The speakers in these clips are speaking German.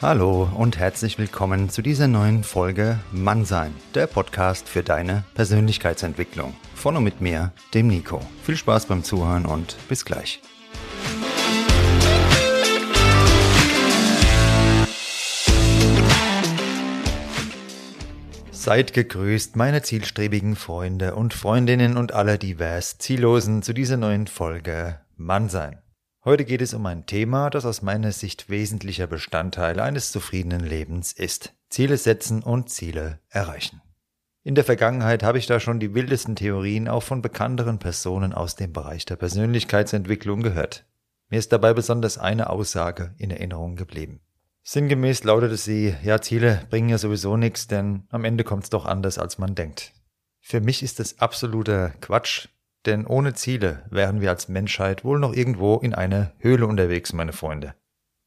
Hallo und herzlich willkommen zu dieser neuen Folge Mannsein, der Podcast für deine Persönlichkeitsentwicklung. Von und mit mir, dem Nico. Viel Spaß beim Zuhören und bis gleich. Seid gegrüßt, meine zielstrebigen Freunde und Freundinnen und aller divers Ziellosen zu dieser neuen Folge Mannsein. Heute geht es um ein Thema, das aus meiner Sicht wesentlicher Bestandteil eines zufriedenen Lebens ist. Ziele setzen und Ziele erreichen. In der Vergangenheit habe ich da schon die wildesten Theorien auch von bekannteren Personen aus dem Bereich der Persönlichkeitsentwicklung gehört. Mir ist dabei besonders eine Aussage in Erinnerung geblieben. Sinngemäß lautete sie, ja, Ziele bringen ja sowieso nichts, denn am Ende kommt es doch anders, als man denkt. Für mich ist es absoluter Quatsch, denn ohne Ziele wären wir als Menschheit wohl noch irgendwo in einer Höhle unterwegs, meine Freunde.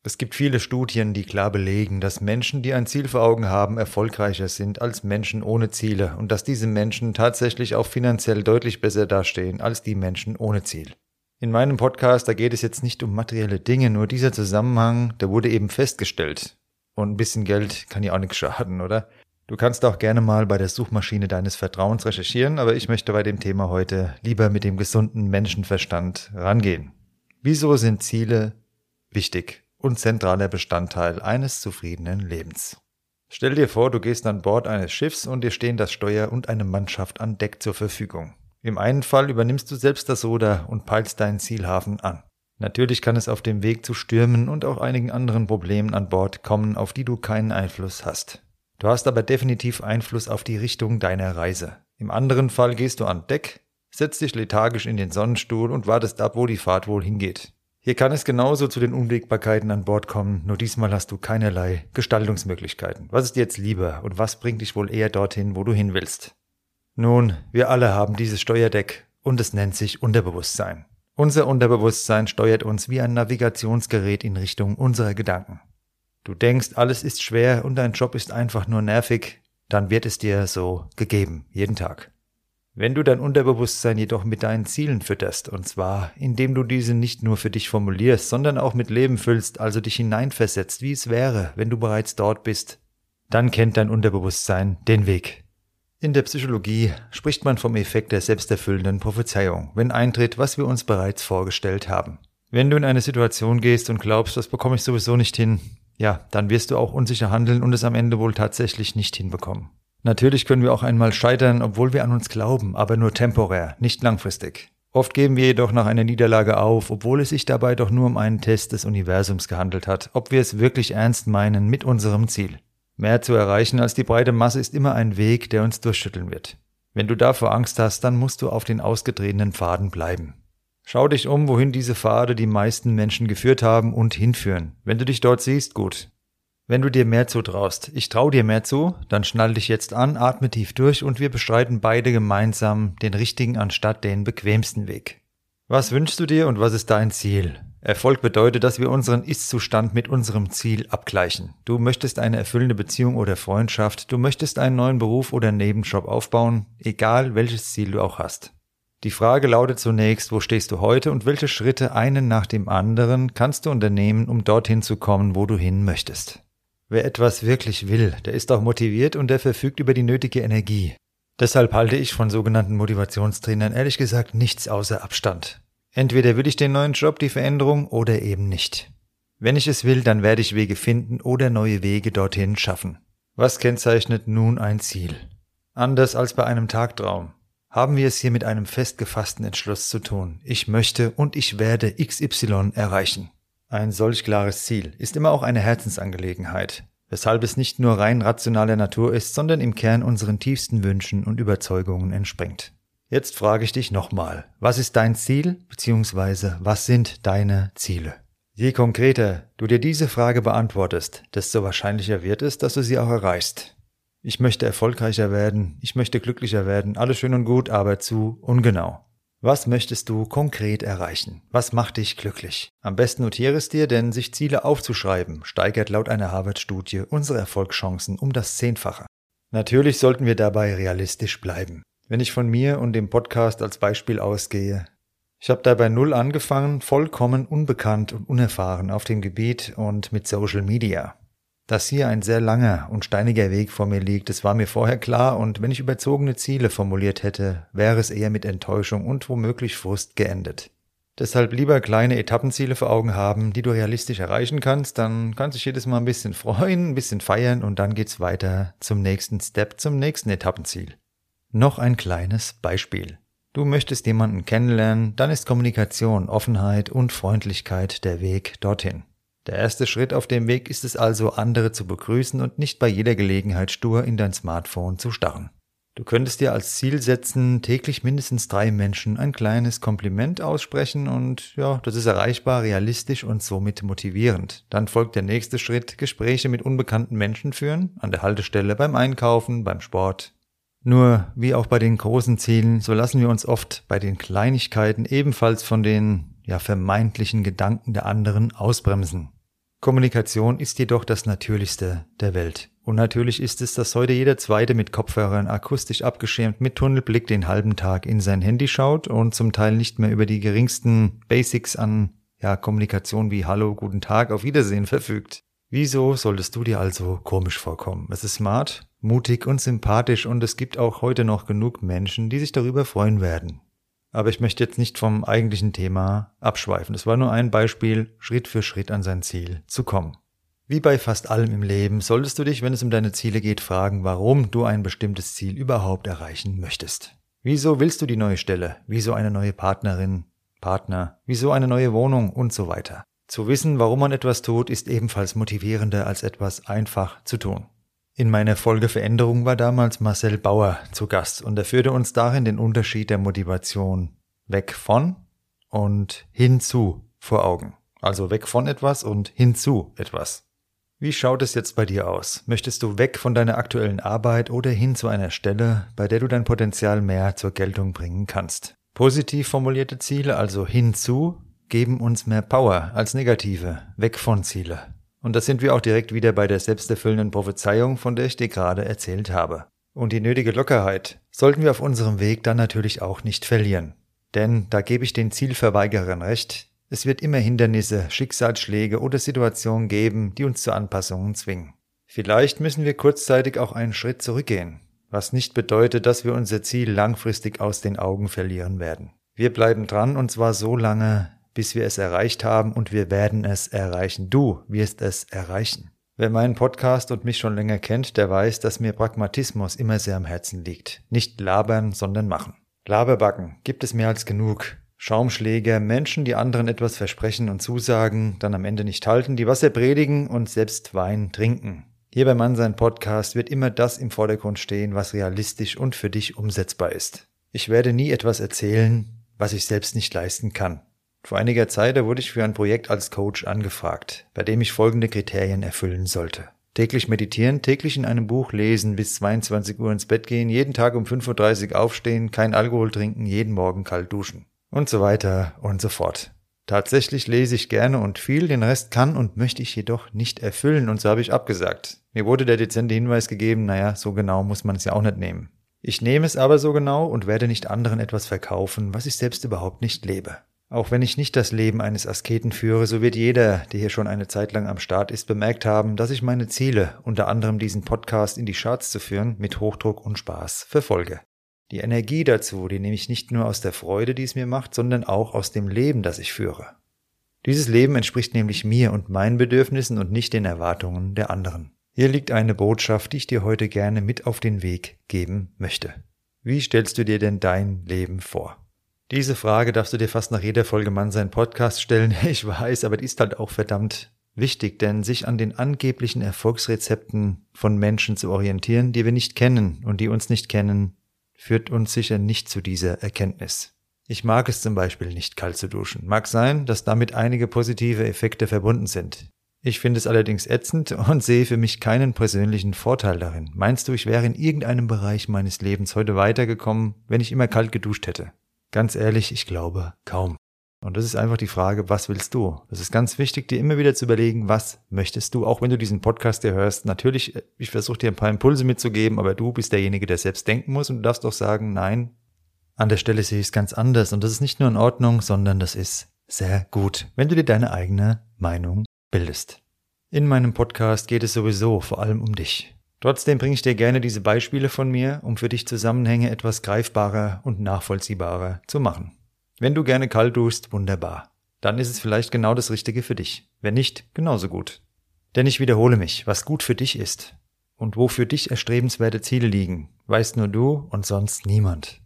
Es gibt viele Studien, die klar belegen, dass Menschen, die ein Ziel vor Augen haben, erfolgreicher sind als Menschen ohne Ziele und dass diese Menschen tatsächlich auch finanziell deutlich besser dastehen als die Menschen ohne Ziel. In meinem Podcast, da geht es jetzt nicht um materielle Dinge, nur dieser Zusammenhang, der wurde eben festgestellt. Und ein bisschen Geld kann ja auch nichts schaden, oder? Du kannst auch gerne mal bei der Suchmaschine deines Vertrauens recherchieren, aber ich möchte bei dem Thema heute lieber mit dem gesunden Menschenverstand rangehen. Wieso sind Ziele wichtig und zentraler Bestandteil eines zufriedenen Lebens? Stell dir vor, du gehst an Bord eines Schiffs und dir stehen das Steuer und eine Mannschaft an Deck zur Verfügung. Im einen Fall übernimmst du selbst das Soda und peilst deinen Zielhafen an. Natürlich kann es auf dem Weg zu Stürmen und auch einigen anderen Problemen an Bord kommen, auf die du keinen Einfluss hast. Du hast aber definitiv Einfluss auf die Richtung deiner Reise. Im anderen Fall gehst du an Deck, setzt dich lethargisch in den Sonnenstuhl und wartest ab, wo die Fahrt wohl hingeht. Hier kann es genauso zu den Unwägbarkeiten an Bord kommen, nur diesmal hast du keinerlei Gestaltungsmöglichkeiten. Was ist jetzt lieber und was bringt dich wohl eher dorthin, wo du hin willst? Nun, wir alle haben dieses Steuerdeck und es nennt sich Unterbewusstsein. Unser Unterbewusstsein steuert uns wie ein Navigationsgerät in Richtung unserer Gedanken. Du denkst, alles ist schwer und dein Job ist einfach nur nervig, dann wird es dir so gegeben, jeden Tag. Wenn du dein Unterbewusstsein jedoch mit deinen Zielen fütterst, und zwar indem du diese nicht nur für dich formulierst, sondern auch mit Leben füllst, also dich hineinversetzt, wie es wäre, wenn du bereits dort bist, dann kennt dein Unterbewusstsein den Weg. In der Psychologie spricht man vom Effekt der selbsterfüllenden Prophezeiung, wenn eintritt, was wir uns bereits vorgestellt haben. Wenn du in eine Situation gehst und glaubst, das bekomme ich sowieso nicht hin, ja, dann wirst du auch unsicher handeln und es am Ende wohl tatsächlich nicht hinbekommen. Natürlich können wir auch einmal scheitern, obwohl wir an uns glauben, aber nur temporär, nicht langfristig. Oft geben wir jedoch nach einer Niederlage auf, obwohl es sich dabei doch nur um einen Test des Universums gehandelt hat, ob wir es wirklich ernst meinen mit unserem Ziel. Mehr zu erreichen als die breite Masse ist immer ein Weg, der uns durchschütteln wird. Wenn du davor Angst hast, dann musst du auf den ausgetretenen Pfaden bleiben. Schau dich um, wohin diese Pfade die meisten Menschen geführt haben und hinführen. Wenn du dich dort siehst, gut. Wenn du dir mehr zutraust, ich trau dir mehr zu, dann schnall dich jetzt an, atme tief durch und wir beschreiten beide gemeinsam den richtigen anstatt den bequemsten Weg. Was wünschst du dir und was ist dein Ziel? Erfolg bedeutet, dass wir unseren Ist-Zustand mit unserem Ziel abgleichen. Du möchtest eine erfüllende Beziehung oder Freundschaft, du möchtest einen neuen Beruf oder Nebenjob aufbauen, egal welches Ziel du auch hast. Die Frage lautet zunächst, wo stehst du heute und welche Schritte einen nach dem anderen kannst du unternehmen, um dorthin zu kommen, wo du hin möchtest. Wer etwas wirklich will, der ist auch motiviert und der verfügt über die nötige Energie. Deshalb halte ich von sogenannten Motivationstrainern ehrlich gesagt nichts außer Abstand. Entweder will ich den neuen Job, die Veränderung oder eben nicht. Wenn ich es will, dann werde ich Wege finden oder neue Wege dorthin schaffen. Was kennzeichnet nun ein Ziel? Anders als bei einem Tagtraum haben wir es hier mit einem festgefassten Entschluss zu tun. Ich möchte und ich werde XY erreichen. Ein solch klares Ziel ist immer auch eine Herzensangelegenheit, weshalb es nicht nur rein rationaler Natur ist, sondern im Kern unseren tiefsten Wünschen und Überzeugungen entspringt. Jetzt frage ich dich nochmal, was ist dein Ziel bzw. was sind deine Ziele? Je konkreter du dir diese Frage beantwortest, desto wahrscheinlicher wird es, dass du sie auch erreichst. Ich möchte erfolgreicher werden, ich möchte glücklicher werden, alles schön und gut, aber zu ungenau. Was möchtest du konkret erreichen? Was macht dich glücklich? Am besten notiere es dir, denn sich Ziele aufzuschreiben steigert laut einer Harvard-Studie unsere Erfolgschancen um das Zehnfache. Natürlich sollten wir dabei realistisch bleiben. Wenn ich von mir und dem Podcast als Beispiel ausgehe, ich habe dabei null angefangen, vollkommen unbekannt und unerfahren auf dem Gebiet und mit Social Media. Dass hier ein sehr langer und steiniger Weg vor mir liegt, das war mir vorher klar und wenn ich überzogene Ziele formuliert hätte, wäre es eher mit Enttäuschung und womöglich Frust geendet. Deshalb lieber kleine Etappenziele vor Augen haben, die du realistisch erreichen kannst, dann kannst du dich jedes Mal ein bisschen freuen, ein bisschen feiern und dann geht's weiter zum nächsten Step, zum nächsten Etappenziel. Noch ein kleines Beispiel. Du möchtest jemanden kennenlernen, dann ist Kommunikation, Offenheit und Freundlichkeit der Weg dorthin. Der erste Schritt auf dem Weg ist es also, andere zu begrüßen und nicht bei jeder Gelegenheit stur in dein Smartphone zu starren. Du könntest dir als Ziel setzen, täglich mindestens drei Menschen ein kleines Kompliment aussprechen und ja, das ist erreichbar, realistisch und somit motivierend. Dann folgt der nächste Schritt, Gespräche mit unbekannten Menschen führen, an der Haltestelle, beim Einkaufen, beim Sport. Nur, wie auch bei den großen Zielen, so lassen wir uns oft bei den Kleinigkeiten ebenfalls von den ja vermeintlichen Gedanken der anderen ausbremsen. Kommunikation ist jedoch das Natürlichste der Welt. Und natürlich ist es, dass heute jeder Zweite mit Kopfhörern akustisch abgeschirmt mit Tunnelblick den halben Tag in sein Handy schaut und zum Teil nicht mehr über die geringsten Basics an ja, Kommunikation wie Hallo, guten Tag, auf Wiedersehen verfügt. Wieso solltest du dir also komisch vorkommen? Es ist smart, mutig und sympathisch und es gibt auch heute noch genug Menschen, die sich darüber freuen werden. Aber ich möchte jetzt nicht vom eigentlichen Thema abschweifen. Es war nur ein Beispiel, Schritt für Schritt an sein Ziel zu kommen. Wie bei fast allem im Leben solltest du dich, wenn es um deine Ziele geht, fragen, warum du ein bestimmtes Ziel überhaupt erreichen möchtest. Wieso willst du die neue Stelle? Wieso eine neue Partnerin, Partner? Wieso eine neue Wohnung und so weiter? Zu wissen, warum man etwas tut, ist ebenfalls motivierender als etwas einfach zu tun. In meiner Folge Veränderung war damals Marcel Bauer zu Gast und er führte uns darin den Unterschied der Motivation weg von und hinzu vor Augen. Also weg von etwas und hinzu etwas. Wie schaut es jetzt bei dir aus? Möchtest du weg von deiner aktuellen Arbeit oder hin zu einer Stelle, bei der du dein Potenzial mehr zur Geltung bringen kannst? Positiv formulierte Ziele, also hinzu, geben uns mehr Power als negative, weg von Ziele. Und da sind wir auch direkt wieder bei der selbsterfüllenden Prophezeiung, von der ich dir gerade erzählt habe. Und die nötige Lockerheit sollten wir auf unserem Weg dann natürlich auch nicht verlieren. Denn da gebe ich den Zielverweigerern recht, es wird immer Hindernisse, Schicksalsschläge oder Situationen geben, die uns zu Anpassungen zwingen. Vielleicht müssen wir kurzzeitig auch einen Schritt zurückgehen, was nicht bedeutet, dass wir unser Ziel langfristig aus den Augen verlieren werden. Wir bleiben dran und zwar so lange, bis wir es erreicht haben und wir werden es erreichen. Du wirst es erreichen. Wer meinen Podcast und mich schon länger kennt, der weiß, dass mir Pragmatismus immer sehr am Herzen liegt. Nicht labern, sondern machen. Laberbacken gibt es mehr als genug. Schaumschläger, Menschen, die anderen etwas versprechen und zusagen, dann am Ende nicht halten, die Wasser predigen und selbst Wein trinken. Hier bei Mann sein Podcast wird immer das im Vordergrund stehen, was realistisch und für dich umsetzbar ist. Ich werde nie etwas erzählen, was ich selbst nicht leisten kann. Vor einiger Zeit wurde ich für ein Projekt als Coach angefragt, bei dem ich folgende Kriterien erfüllen sollte. Täglich meditieren, täglich in einem Buch lesen, bis 22 Uhr ins Bett gehen, jeden Tag um 5.30 Uhr aufstehen, kein Alkohol trinken, jeden Morgen kalt duschen. Und so weiter und so fort. Tatsächlich lese ich gerne und viel, den Rest kann und möchte ich jedoch nicht erfüllen und so habe ich abgesagt. Mir wurde der dezente Hinweis gegeben, naja, so genau muss man es ja auch nicht nehmen. Ich nehme es aber so genau und werde nicht anderen etwas verkaufen, was ich selbst überhaupt nicht lebe. Auch wenn ich nicht das Leben eines Asketen führe, so wird jeder, der hier schon eine Zeit lang am Start ist, bemerkt haben, dass ich meine Ziele, unter anderem diesen Podcast in die Charts zu führen, mit Hochdruck und Spaß verfolge. Die Energie dazu, die nehme ich nicht nur aus der Freude, die es mir macht, sondern auch aus dem Leben, das ich führe. Dieses Leben entspricht nämlich mir und meinen Bedürfnissen und nicht den Erwartungen der anderen. Hier liegt eine Botschaft, die ich dir heute gerne mit auf den Weg geben möchte. Wie stellst du dir denn dein Leben vor? Diese Frage darfst du dir fast nach jeder Folge Mann sein Podcast stellen. Ich weiß, aber die ist halt auch verdammt wichtig, denn sich an den angeblichen Erfolgsrezepten von Menschen zu orientieren, die wir nicht kennen und die uns nicht kennen, führt uns sicher nicht zu dieser Erkenntnis. Ich mag es zum Beispiel nicht kalt zu duschen. Mag sein, dass damit einige positive Effekte verbunden sind. Ich finde es allerdings ätzend und sehe für mich keinen persönlichen Vorteil darin. Meinst du, ich wäre in irgendeinem Bereich meines Lebens heute weitergekommen, wenn ich immer kalt geduscht hätte? Ganz ehrlich, ich glaube kaum. Und das ist einfach die Frage, was willst du? Das ist ganz wichtig, dir immer wieder zu überlegen, was möchtest du, auch wenn du diesen Podcast dir hörst. Natürlich, ich versuche dir ein paar Impulse mitzugeben, aber du bist derjenige, der selbst denken muss und du darfst doch sagen, nein, an der Stelle sehe ich es ganz anders und das ist nicht nur in Ordnung, sondern das ist sehr gut, wenn du dir deine eigene Meinung bildest. In meinem Podcast geht es sowieso vor allem um dich. Trotzdem bringe ich dir gerne diese Beispiele von mir, um für dich Zusammenhänge etwas greifbarer und nachvollziehbarer zu machen. Wenn du gerne kalt duschst, wunderbar. Dann ist es vielleicht genau das Richtige für dich. Wenn nicht, genauso gut. Denn ich wiederhole mich, was gut für dich ist und wo für dich erstrebenswerte Ziele liegen, weißt nur du und sonst niemand.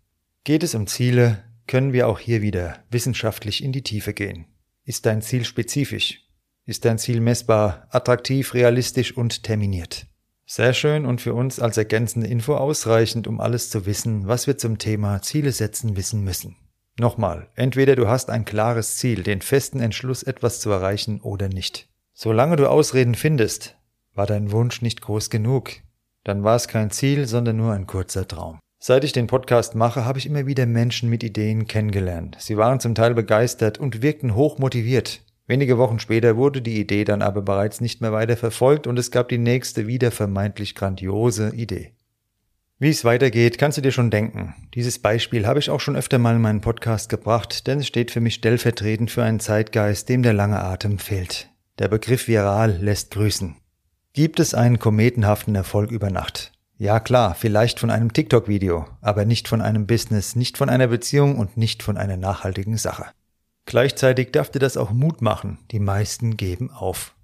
Geht es um Ziele, können wir auch hier wieder wissenschaftlich in die Tiefe gehen. Ist dein Ziel spezifisch? Ist dein Ziel messbar, attraktiv, realistisch und terminiert? Sehr schön und für uns als ergänzende Info ausreichend, um alles zu wissen, was wir zum Thema Ziele setzen wissen müssen. Nochmal, entweder du hast ein klares Ziel, den festen Entschluss, etwas zu erreichen oder nicht. Solange du Ausreden findest, war dein Wunsch nicht groß genug, dann war es kein Ziel, sondern nur ein kurzer Traum. Seit ich den Podcast mache, habe ich immer wieder Menschen mit Ideen kennengelernt. Sie waren zum Teil begeistert und wirkten hoch motiviert. Wenige Wochen später wurde die Idee dann aber bereits nicht mehr weiter verfolgt und es gab die nächste wieder vermeintlich grandiose Idee. Wie es weitergeht, kannst du dir schon denken. Dieses Beispiel habe ich auch schon öfter mal in meinen Podcast gebracht, denn es steht für mich stellvertretend für einen Zeitgeist, dem der lange Atem fehlt. Der Begriff viral lässt grüßen. Gibt es einen kometenhaften Erfolg über Nacht? Ja klar, vielleicht von einem TikTok-Video, aber nicht von einem Business, nicht von einer Beziehung und nicht von einer nachhaltigen Sache. Gleichzeitig darf dir das auch Mut machen. Die meisten geben auf.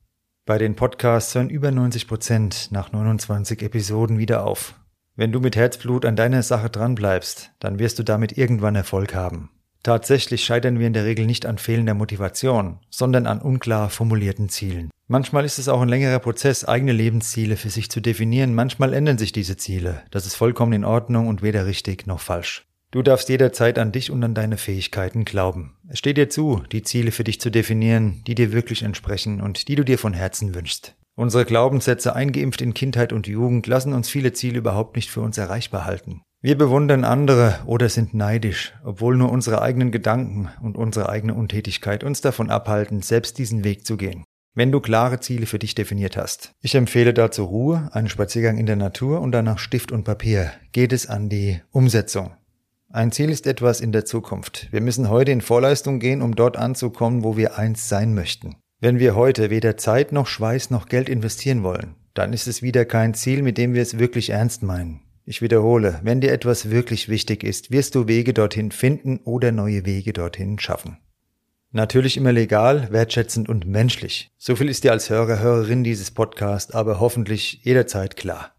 Bei den Podcasts hören über 90 Prozent nach 29 Episoden wieder auf. Wenn du mit Herzblut an deiner Sache dranbleibst, dann wirst du damit irgendwann Erfolg haben. Tatsächlich scheitern wir in der Regel nicht an fehlender Motivation, sondern an unklar formulierten Zielen. Manchmal ist es auch ein längerer Prozess, eigene Lebensziele für sich zu definieren. Manchmal ändern sich diese Ziele. Das ist vollkommen in Ordnung und weder richtig noch falsch. Du darfst jederzeit an dich und an deine Fähigkeiten glauben. Es steht dir zu, die Ziele für dich zu definieren, die dir wirklich entsprechen und die du dir von Herzen wünschst. Unsere Glaubenssätze, eingeimpft in Kindheit und Jugend, lassen uns viele Ziele überhaupt nicht für uns erreichbar halten. Wir bewundern andere oder sind neidisch, obwohl nur unsere eigenen Gedanken und unsere eigene Untätigkeit uns davon abhalten, selbst diesen Weg zu gehen. Wenn du klare Ziele für dich definiert hast. Ich empfehle dazu Ruhe, einen Spaziergang in der Natur und danach Stift und Papier. Geht es an die Umsetzung. Ein Ziel ist etwas in der Zukunft. Wir müssen heute in Vorleistung gehen, um dort anzukommen, wo wir einst sein möchten. Wenn wir heute weder Zeit noch Schweiß noch Geld investieren wollen, dann ist es wieder kein Ziel, mit dem wir es wirklich ernst meinen. Ich wiederhole, wenn dir etwas wirklich wichtig ist, wirst du Wege dorthin finden oder neue Wege dorthin schaffen. Natürlich immer legal, wertschätzend und menschlich. So viel ist dir als Hörer, Hörerin dieses Podcasts aber hoffentlich jederzeit klar.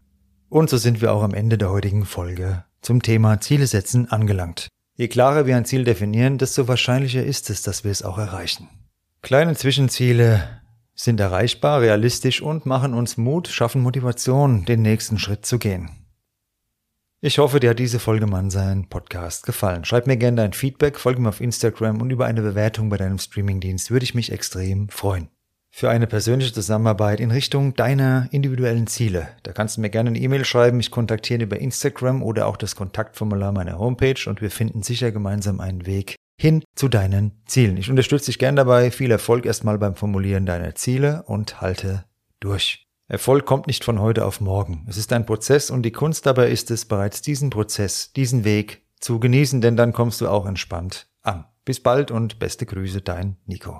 Und so sind wir auch am Ende der heutigen Folge zum Thema Ziele setzen angelangt. Je klarer wir ein Ziel definieren, desto wahrscheinlicher ist es, dass wir es auch erreichen. Kleine Zwischenziele sind erreichbar, realistisch und machen uns Mut, schaffen Motivation, den nächsten Schritt zu gehen. Ich hoffe, dir hat diese Folge Mannsein Podcast gefallen. Schreib mir gerne dein Feedback, folge mir auf Instagram und über eine Bewertung bei deinem Streamingdienst würde ich mich extrem freuen für eine persönliche Zusammenarbeit in Richtung deiner individuellen Ziele. Da kannst du mir gerne eine E-Mail schreiben, mich kontaktieren über Instagram oder auch das Kontaktformular meiner Homepage und wir finden sicher gemeinsam einen Weg hin zu deinen Zielen. Ich unterstütze dich gern dabei. Viel Erfolg erstmal beim Formulieren deiner Ziele und halte durch. Erfolg kommt nicht von heute auf morgen. Es ist ein Prozess und die Kunst dabei ist es, bereits diesen Prozess, diesen Weg zu genießen, denn dann kommst du auch entspannt an. Bis bald und beste Grüße, dein Nico.